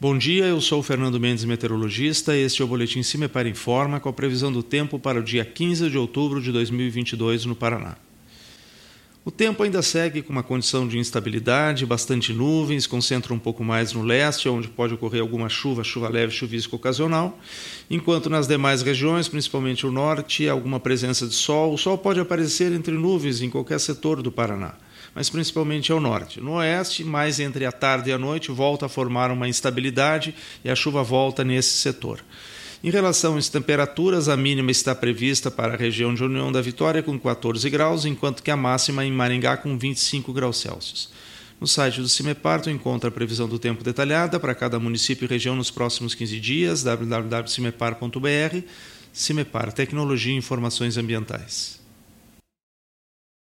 Bom dia, eu sou o Fernando Mendes, meteorologista. Este é o Boletim Cimepar Informa com a previsão do tempo para o dia 15 de outubro de 2022 no Paraná. O tempo ainda segue com uma condição de instabilidade, bastante nuvens, concentra um pouco mais no leste, onde pode ocorrer alguma chuva, chuva leve, chuvisco ocasional, enquanto nas demais regiões, principalmente o norte, alguma presença de sol. O sol pode aparecer entre nuvens em qualquer setor do Paraná mas principalmente ao norte. No oeste, mais entre a tarde e a noite, volta a formar uma instabilidade e a chuva volta nesse setor. Em relação às temperaturas, a mínima está prevista para a região de União da Vitória com 14 graus, enquanto que a máxima em Maringá com 25 graus Celsius. No site do CIMEPAR, tu encontra a previsão do tempo detalhada para cada município e região nos próximos 15 dias, www.cimepar.br. CIMEPAR, Tecnologia e Informações Ambientais.